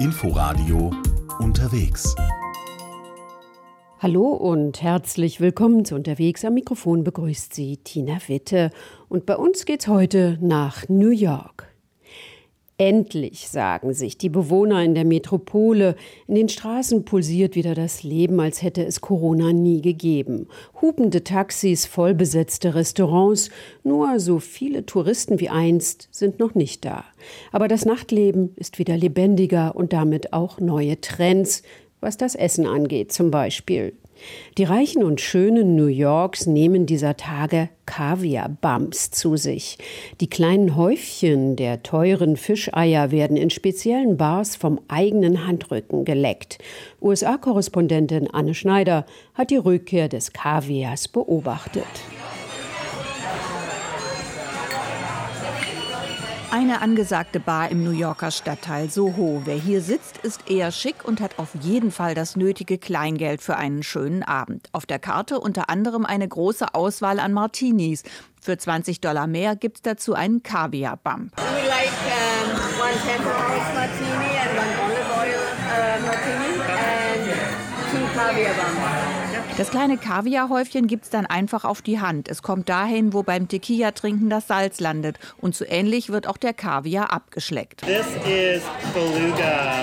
Inforadio unterwegs. Hallo und herzlich willkommen zu Unterwegs. Am Mikrofon begrüßt Sie Tina Witte. Und bei uns geht's heute nach New York. Endlich, sagen sich die Bewohner in der Metropole, in den Straßen pulsiert wieder das Leben, als hätte es Corona nie gegeben. Hupende Taxis, vollbesetzte Restaurants, nur so viele Touristen wie einst sind noch nicht da. Aber das Nachtleben ist wieder lebendiger und damit auch neue Trends, was das Essen angeht zum Beispiel. Die Reichen und Schönen New Yorks nehmen dieser Tage Kaviar-Bumps zu sich. Die kleinen Häufchen der teuren Fischeier werden in speziellen Bars vom eigenen Handrücken geleckt. USA-Korrespondentin Anne Schneider hat die Rückkehr des Kaviars beobachtet. Eine angesagte Bar im New Yorker Stadtteil Soho. Wer hier sitzt, ist eher schick und hat auf jeden Fall das nötige Kleingeld für einen schönen Abend. Auf der Karte unter anderem eine große Auswahl an Martinis. Für 20 Dollar mehr gibt es dazu einen Kaviar-Bump. Like, um, Das kleine Kaviarhäufchen gibt's dann einfach auf die Hand. Es kommt dahin, wo beim Tequila-Trinken das Salz landet. Und so ähnlich wird auch der Kaviar abgeschleckt. This is Beluga.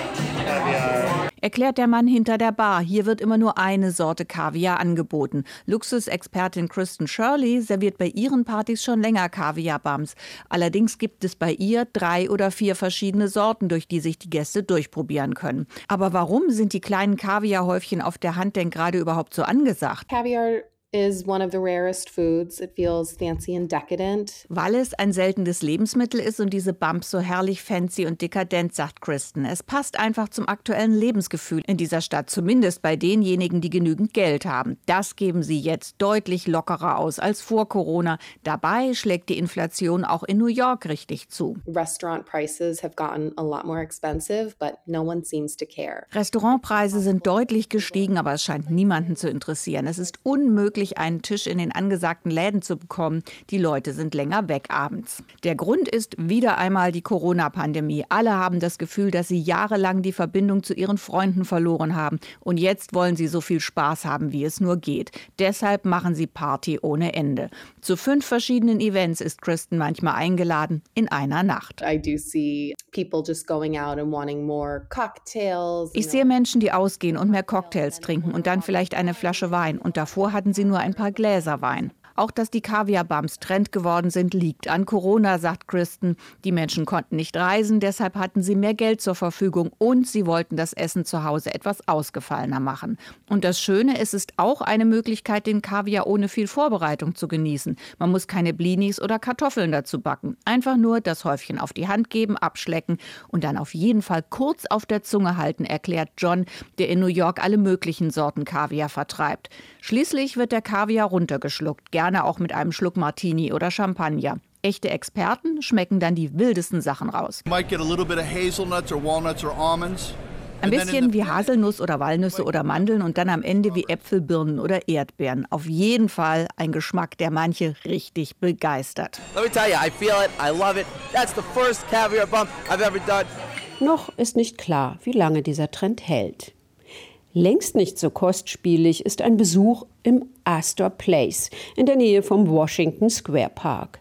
Erklärt der Mann hinter der Bar. Hier wird immer nur eine Sorte Kaviar angeboten. Luxusexpertin Kristen Shirley serviert bei ihren Partys schon länger Kaviar-Bums. Allerdings gibt es bei ihr drei oder vier verschiedene Sorten, durch die sich die Gäste durchprobieren können. Aber warum sind die kleinen Kaviarhäufchen auf der Hand denn gerade überhaupt so angesagt? gesagt. Is one of the rarest foods. It feels fancy and decadent. Weil es ein seltenes Lebensmittel ist und diese Bumps so herrlich fancy und dekadent, sagt Kristen. Es passt einfach zum aktuellen Lebensgefühl in dieser Stadt, zumindest bei denjenigen, die genügend Geld haben. Das geben sie jetzt deutlich lockerer aus als vor Corona. Dabei schlägt die Inflation auch in New York richtig zu. Restaurant prices have gotten a lot more expensive, but no one seems to care. Restaurantpreise sind deutlich gestiegen, aber es scheint niemanden zu interessieren. Es ist unmöglich möglich, einen Tisch in den angesagten Läden zu bekommen. Die Leute sind länger weg abends. Der Grund ist wieder einmal die Corona-Pandemie. Alle haben das Gefühl, dass sie jahrelang die Verbindung zu ihren Freunden verloren haben. Und jetzt wollen sie so viel Spaß haben, wie es nur geht. Deshalb machen sie Party ohne Ende. Zu fünf verschiedenen Events ist Kristen manchmal eingeladen in einer Nacht. Ich sehe Menschen, die ausgehen und mehr Cocktails trinken und dann vielleicht eine Flasche Wein. Und davor hatten sie nur ein paar Gläser Wein. Auch dass die Kaviar-Bums Trend geworden sind, liegt an Corona, sagt Kristen. Die Menschen konnten nicht reisen, deshalb hatten sie mehr Geld zur Verfügung und sie wollten das Essen zu Hause etwas ausgefallener machen. Und das Schöne, es ist auch eine Möglichkeit, den Kaviar ohne viel Vorbereitung zu genießen. Man muss keine Blinis oder Kartoffeln dazu backen. Einfach nur das Häufchen auf die Hand geben, abschlecken und dann auf jeden Fall kurz auf der Zunge halten, erklärt John, der in New York alle möglichen Sorten Kaviar vertreibt. Schließlich wird der Kaviar runtergeschluckt, gerne auch mit einem Schluck Martini oder Champagner. Echte Experten schmecken dann die wildesten Sachen raus. Ein bisschen wie Haselnuss oder Walnüsse oder Mandeln und dann am Ende wie Äpfel, Birnen oder Erdbeeren. Auf jeden Fall ein Geschmack, der manche richtig begeistert. Noch ist nicht klar, wie lange dieser Trend hält. Längst nicht so kostspielig ist ein Besuch im Astor Place in der Nähe vom Washington Square Park.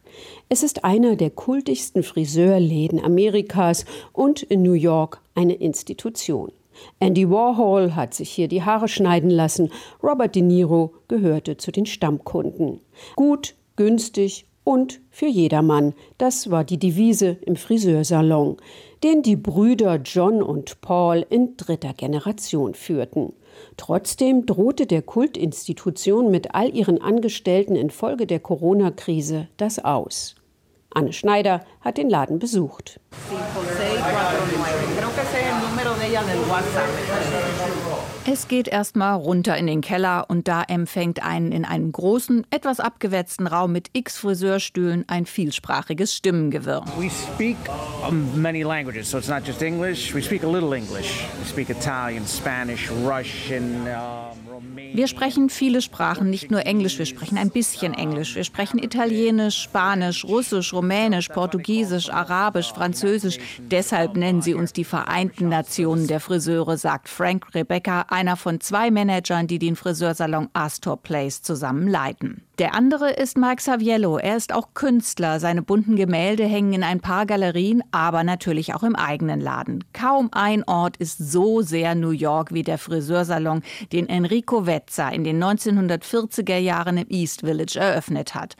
Es ist einer der kultigsten Friseurläden Amerikas und in New York eine Institution. Andy Warhol hat sich hier die Haare schneiden lassen. Robert De Niro gehörte zu den Stammkunden. Gut, günstig und für jedermann. Das war die Devise im Friseursalon, den die Brüder John und Paul in dritter Generation führten. Trotzdem drohte der Kultinstitution mit all ihren Angestellten infolge der Corona-Krise das aus. Anne Schneider hat den Laden besucht. Es geht erstmal runter in den Keller und da empfängt einen in einem großen, etwas abgewetzten Raum mit x Friseurstühlen ein vielsprachiges Stimmengewirr. We speak many languages, so it's not just English. We speak a little English. We speak Italian, Spanish, Russian. Um Wir sprechen viele Sprachen, nicht nur Englisch, wir sprechen ein bisschen Englisch. Wir sprechen Italienisch, Spanisch, Russisch, Rumänisch, Portugiesisch, Arabisch, Französisch. Deshalb nennen sie uns die Vereinten Nationen der Friseure, sagt Frank Rebecca, einer von zwei Managern, die den Friseursalon Astor Place zusammen leiten. Der andere ist Mike Saviello. Er ist auch Künstler. Seine bunten Gemälde hängen in ein paar Galerien, aber natürlich auch im eigenen Laden. Kaum ein Ort ist so sehr New York wie der Friseursalon, den Enrico Vezza in den 1940er Jahren im East Village eröffnet hat.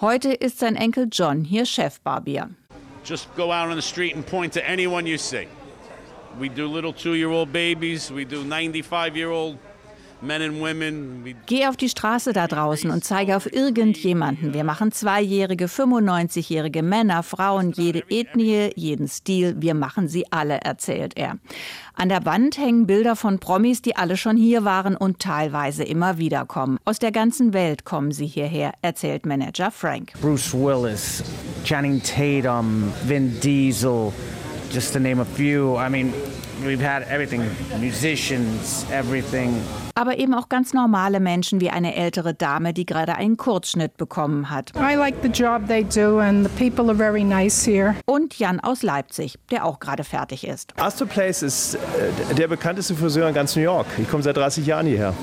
Heute ist sein Enkel John hier Chefbarbier. Just go out on the street and point to anyone you see. We do little two-year-old babies. We do 95-year-old Geh auf die Straße da draußen und zeige auf irgendjemanden. Wir machen zweijährige, 95-jährige Männer, Frauen, jede Ethnie, jeden Stil. Wir machen sie alle, erzählt er. An der Wand hängen Bilder von Promis, die alle schon hier waren und teilweise immer wieder kommen. Aus der ganzen Welt kommen sie hierher, erzählt Manager Frank. Bruce Willis, Channing Tatum, Vin Diesel, just to name a few. I mean, we've had everything, musicians, everything. Aber eben auch ganz normale Menschen wie eine ältere Dame, die gerade einen Kurzschnitt bekommen hat. I like the job they do and the people are very nice here. Und Jan aus Leipzig, der auch gerade fertig ist. Astor Place ist äh, der bekannteste Friseur in ganz New York. Ich komme seit 30 Jahren hierher.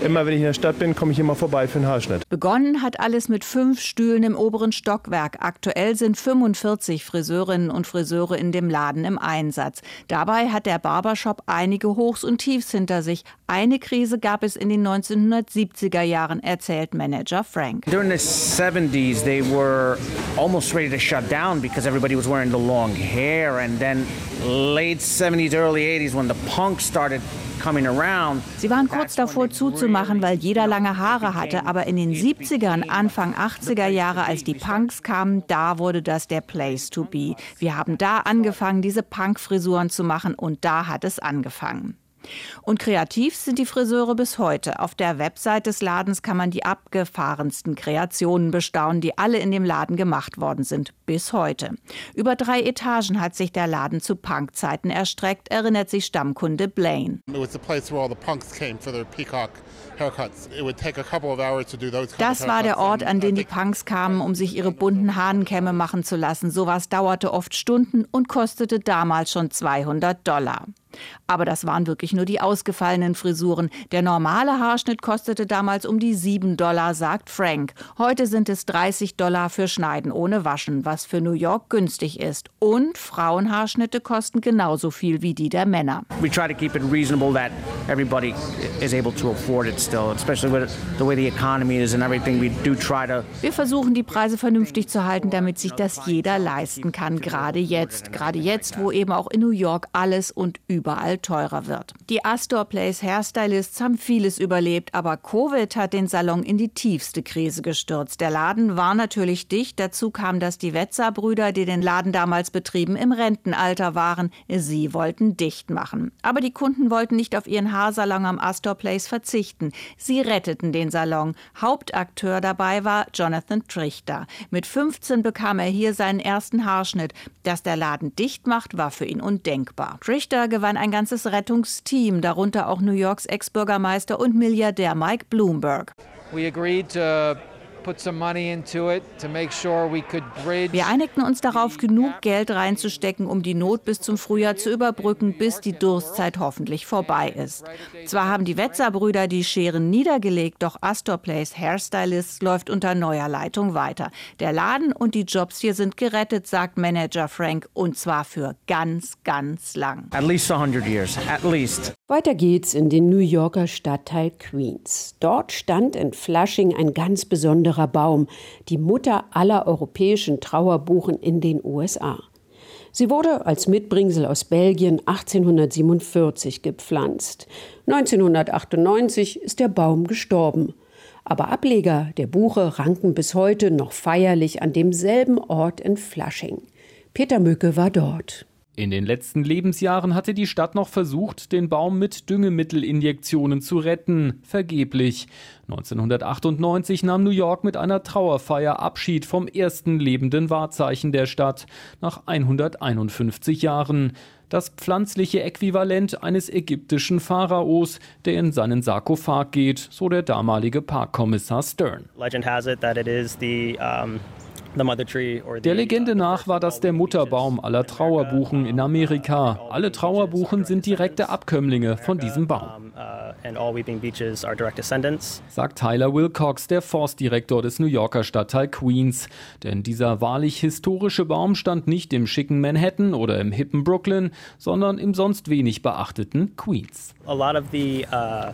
Immer wenn ich in der Stadt bin, komme ich immer vorbei für einen Haarschnitt. Begonnen hat alles mit fünf Stühlen im oberen Stockwerk. Aktuell sind 45 Friseurinnen und Friseure in dem Laden im Einsatz. Dabei hat der Barbershop einige Hochs und Tiefs hinter sich. Eine Krise gab es in den 1970er Jahren, erzählt Manager Frank. During the 70s, they were almost ready to shut down because everybody was wearing the long hair. And then late 70s, early 80s, when the punk started Sie waren kurz davor zuzumachen, weil jeder lange Haare hatte, aber in den 70ern, Anfang 80er Jahre, als die Punks kamen, da wurde das der Place to be. Wir haben da angefangen, diese Punk-Frisuren zu machen und da hat es angefangen. Und kreativ sind die Friseure bis heute. Auf der Website des Ladens kann man die abgefahrensten Kreationen bestaunen, die alle in dem Laden gemacht worden sind. Bis heute. Über drei Etagen hat sich der Laden zu Punkzeiten erstreckt, erinnert sich Stammkunde Blaine. Das war der Ort, an den die Punks kamen, um sich ihre bunten Hahnenkämme machen zu lassen. Sowas dauerte oft Stunden und kostete damals schon 200 Dollar. Aber das waren wirklich nur die ausgefallenen Frisuren. Der normale Haarschnitt kostete damals um die 7 Dollar, sagt Frank. Heute sind es 30 Dollar für Schneiden ohne Waschen, was für New York günstig ist. Und Frauenhaarschnitte kosten genauso viel wie die der Männer. We try to keep it reasonable that everybody is able to afford it still, especially with the way the economy is and everything. We do try to Wir versuchen die Preise vernünftig zu halten, damit sich das jeder leisten kann, gerade jetzt, gerade jetzt, wo eben auch in New York alles und überall teurer wird. Die Astor Place Hairstylists haben vieles überlebt, aber Covid hat den Salon in die tiefste Krise gestürzt. Der Laden war natürlich dicht. Dazu kam, dass die Wetzer-Brüder, die den Laden damals betrieben, im Rentenalter waren. Sie wollten dicht machen. Aber die Kunden wollten nicht auf ihren Haarsalon am Astor Place verzichten. Sie retteten den Salon. Hauptakteur dabei war Jonathan Trichter. Mit 15 bekam er hier seinen ersten Haarschnitt. Dass der Laden dicht macht, war für ihn undenkbar. Trichter gewann ein ganz ganzes Rettungsteam, darunter auch New Yorks Ex-Bürgermeister und Milliardär Mike Bloomberg. We agreed to wir einigten uns darauf, genug Geld reinzustecken, um die Not bis zum Frühjahr zu überbrücken, bis die Durstzeit hoffentlich vorbei ist. Zwar haben die Wetzer-Brüder die Scheren niedergelegt, doch Astor Place Hairstylist läuft unter neuer Leitung weiter. Der Laden und die Jobs hier sind gerettet, sagt Manager Frank, und zwar für ganz, ganz lang. At least 100 years, at least. Weiter geht's in den New Yorker Stadtteil Queens. Dort stand in Flushing ein ganz besonderer besonderer Baum, die Mutter aller europäischen Trauerbuchen in den USA. Sie wurde als Mitbringsel aus Belgien 1847 gepflanzt. 1998 ist der Baum gestorben. Aber Ableger der Buche ranken bis heute noch feierlich an demselben Ort in Flushing. Peter Mücke war dort. In den letzten Lebensjahren hatte die Stadt noch versucht, den Baum mit Düngemittelinjektionen zu retten. Vergeblich. 1998 nahm New York mit einer Trauerfeier Abschied vom ersten lebenden Wahrzeichen der Stadt nach 151 Jahren. das pflanzliche Äquivalent eines ägyptischen Pharaos, der in seinen Sarkophag geht, so der damalige Parkkommissar Stern. Legend has it that it is the um der Legende nach war das der Mutterbaum aller Trauerbuchen in Amerika. Alle Trauerbuchen sind direkte Abkömmlinge von diesem Baum. Sagt Tyler Wilcox, der Forstdirektor des New Yorker Stadtteil Queens. Denn dieser wahrlich historische Baum stand nicht im schicken Manhattan oder im hippen Brooklyn, sondern im sonst wenig beachteten Queens. A lot of the uh,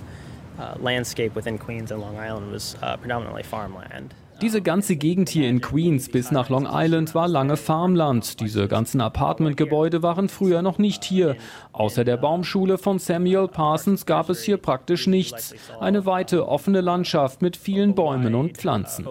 uh, landscape within Queens and Long Island was uh, predominantly farmland. Diese ganze Gegend hier in Queens bis nach Long Island war lange Farmland. Diese ganzen Apartmentgebäude waren früher noch nicht hier. Außer der Baumschule von Samuel Parsons gab es hier praktisch nichts. Eine weite, offene Landschaft mit vielen Bäumen und Pflanzen.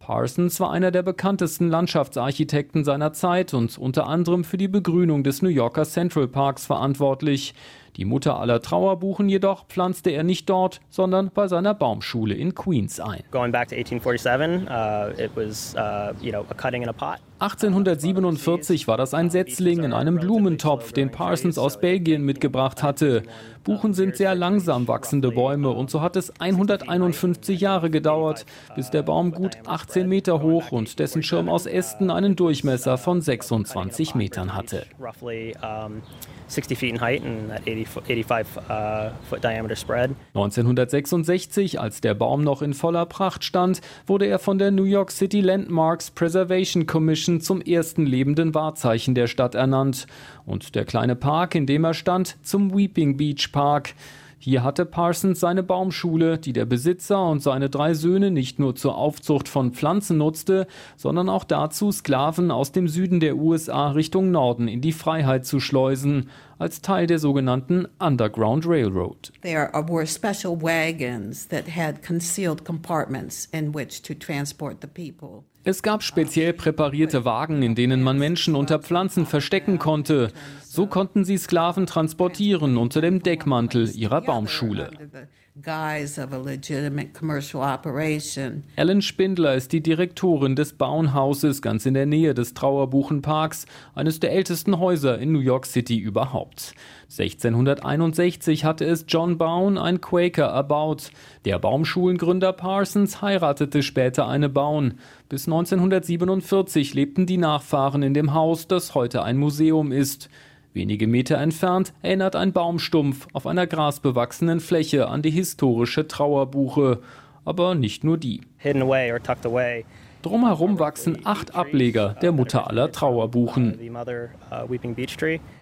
Parsons war einer der bekanntesten Landschaftsarchitekten seiner Zeit und unter anderem für die Begrünung des New Yorker Central Parks verantwortlich. Die Mutter aller Trauerbuchen jedoch pflanzte er nicht dort, sondern bei seiner Baumschule in Queens ein. Going back to 1847, uh, it was, uh, you know, a cutting in a pot. 1847 war das ein Setzling in einem Blumentopf, den Parsons aus Belgien mitgebracht hatte. Buchen sind sehr langsam wachsende Bäume und so hat es 151 Jahre gedauert, bis der Baum gut 18 Meter hoch und dessen Schirm aus Ästen einen Durchmesser von 26 Metern hatte. 60 feet in height and that 80 foot, 85 uh, foot diameter spread. 1966, als der Baum noch in voller Pracht stand, wurde er von der New York City Landmarks Preservation Commission zum ersten lebenden Wahrzeichen der Stadt ernannt und der kleine Park, in dem er stand, zum Weeping Beach Park. Hier hatte Parsons seine Baumschule, die der Besitzer und seine drei Söhne nicht nur zur Aufzucht von Pflanzen nutzte, sondern auch dazu, Sklaven aus dem Süden der USA Richtung Norden in die Freiheit zu schleusen, als Teil der sogenannten Underground Railroad. There were special wagons that had concealed compartments in which to transport the people. Es gab speziell präparierte Wagen, in denen man Menschen unter Pflanzen verstecken konnte. So konnten sie Sklaven transportieren unter dem Deckmantel ihrer Baumschule. Ellen Spindler ist die Direktorin des Bauernhauses ganz in der Nähe des Trauerbuchenparks, eines der ältesten Häuser in New York City überhaupt. 1661 hatte es John Bowen, ein Quaker, erbaut. Der Baumschulengründer Parsons heiratete später eine Bauen. Bis 1947 lebten die Nachfahren in dem Haus, das heute ein Museum ist. Wenige Meter entfernt erinnert ein Baumstumpf auf einer grasbewachsenen Fläche an die historische Trauerbuche. Aber nicht nur die. Drumherum wachsen acht Ableger der Mutter aller Trauerbuchen.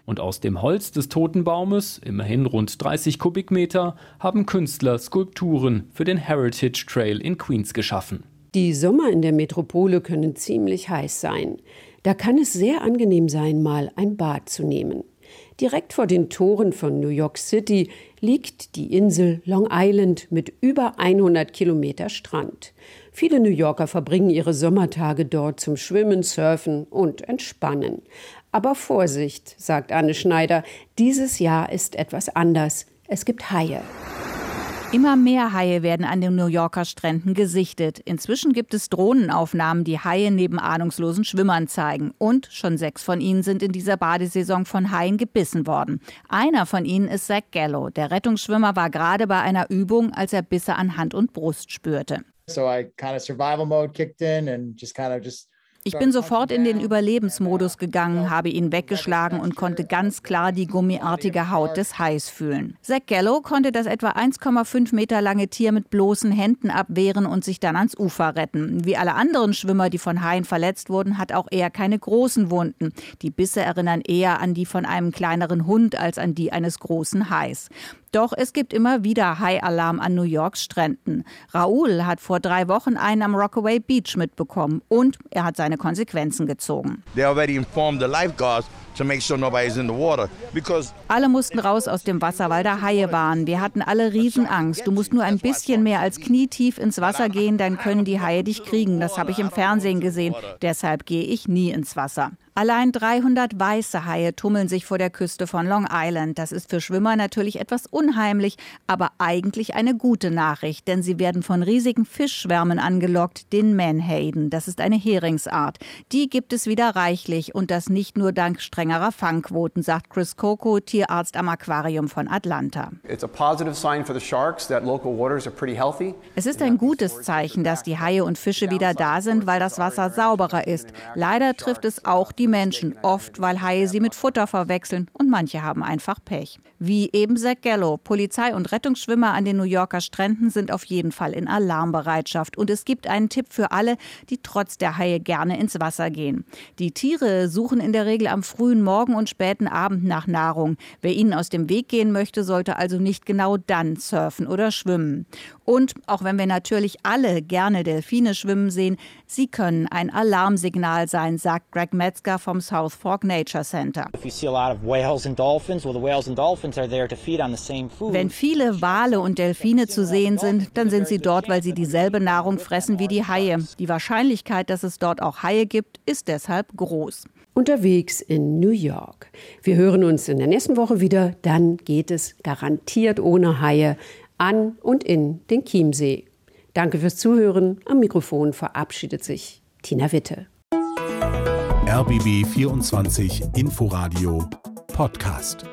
Und aus dem Holz des toten Baumes, immerhin rund 30 Kubikmeter, haben Künstler Skulpturen für den Heritage Trail in Queens geschaffen. Die Sommer in der Metropole können ziemlich heiß sein. Da kann es sehr angenehm sein, mal ein Bad zu nehmen. Direkt vor den Toren von New York City liegt die Insel Long Island mit über 100 Kilometer Strand. Viele New Yorker verbringen ihre Sommertage dort zum Schwimmen, Surfen und Entspannen. Aber Vorsicht, sagt Anne Schneider, dieses Jahr ist etwas anders. Es gibt Haie. Immer mehr Haie werden an den New Yorker Stränden gesichtet. Inzwischen gibt es Drohnenaufnahmen, die Haie neben ahnungslosen Schwimmern zeigen. Und schon sechs von ihnen sind in dieser Badesaison von Haien gebissen worden. Einer von ihnen ist Zach Gallo. Der Rettungsschwimmer war gerade bei einer Übung, als er Bisse an Hand und Brust spürte. So I kind of survival mode kicked in and just kind of just ich bin sofort in den Überlebensmodus gegangen, habe ihn weggeschlagen und konnte ganz klar die gummiartige Haut des Hais fühlen. Zack Gallo konnte das etwa 1,5 Meter lange Tier mit bloßen Händen abwehren und sich dann ans Ufer retten. Wie alle anderen Schwimmer, die von Haien verletzt wurden, hat auch er keine großen Wunden. Die Bisse erinnern eher an die von einem kleineren Hund als an die eines großen Hais. Doch es gibt immer wieder High-Alarm an New Yorks Stränden. Raoul hat vor drei Wochen einen am Rockaway Beach mitbekommen und er hat seine Konsequenzen gezogen. Alle mussten raus aus dem Wasser, weil da Haie waren. Wir hatten alle Riesenangst. Du musst nur ein bisschen mehr als knietief ins Wasser gehen, dann können die Haie dich kriegen. Das habe ich im Fernsehen gesehen. Deshalb gehe ich nie ins Wasser. Allein 300 weiße Haie tummeln sich vor der Küste von Long Island. Das ist für Schwimmer natürlich etwas unheimlich, aber eigentlich eine gute Nachricht, denn sie werden von riesigen Fischschwärmen angelockt, den Menhaden. Das ist eine Heringsart. Die gibt es wieder reichlich und das nicht nur dank strengerer Fangquoten, sagt Chris Coco, Tierarzt am Aquarium von Atlanta. Es ist ein gutes Zeichen, dass die Haie und Fische wieder da sind, weil das Wasser sauberer ist. Leider trifft es auch die Menschen, oft weil Haie sie mit Futter verwechseln und manche haben einfach Pech. Wie eben Zach Gallo, Polizei und Rettungsschwimmer an den New Yorker Stränden sind auf jeden Fall in Alarmbereitschaft und es gibt einen Tipp für alle, die trotz der Haie gerne ins Wasser gehen. Die Tiere suchen in der Regel am frühen Morgen und späten Abend nach Nahrung. Wer ihnen aus dem Weg gehen möchte, sollte also nicht genau dann surfen oder schwimmen. Und auch wenn wir natürlich alle gerne Delfine schwimmen sehen, sie können ein Alarmsignal sein, sagt Greg Metzger vom South Fork Nature Center. Wenn viele Wale und Delfine zu sehen sind, dann sind sie dort, weil sie dieselbe Nahrung fressen wie die Haie. Die Wahrscheinlichkeit, dass es dort auch Haie gibt, ist deshalb groß unterwegs in New York. Wir hören uns in der nächsten Woche wieder. Dann geht es garantiert ohne Haie an und in den Chiemsee. Danke fürs Zuhören. Am Mikrofon verabschiedet sich Tina Witte. RBB 24 Inforadio Podcast.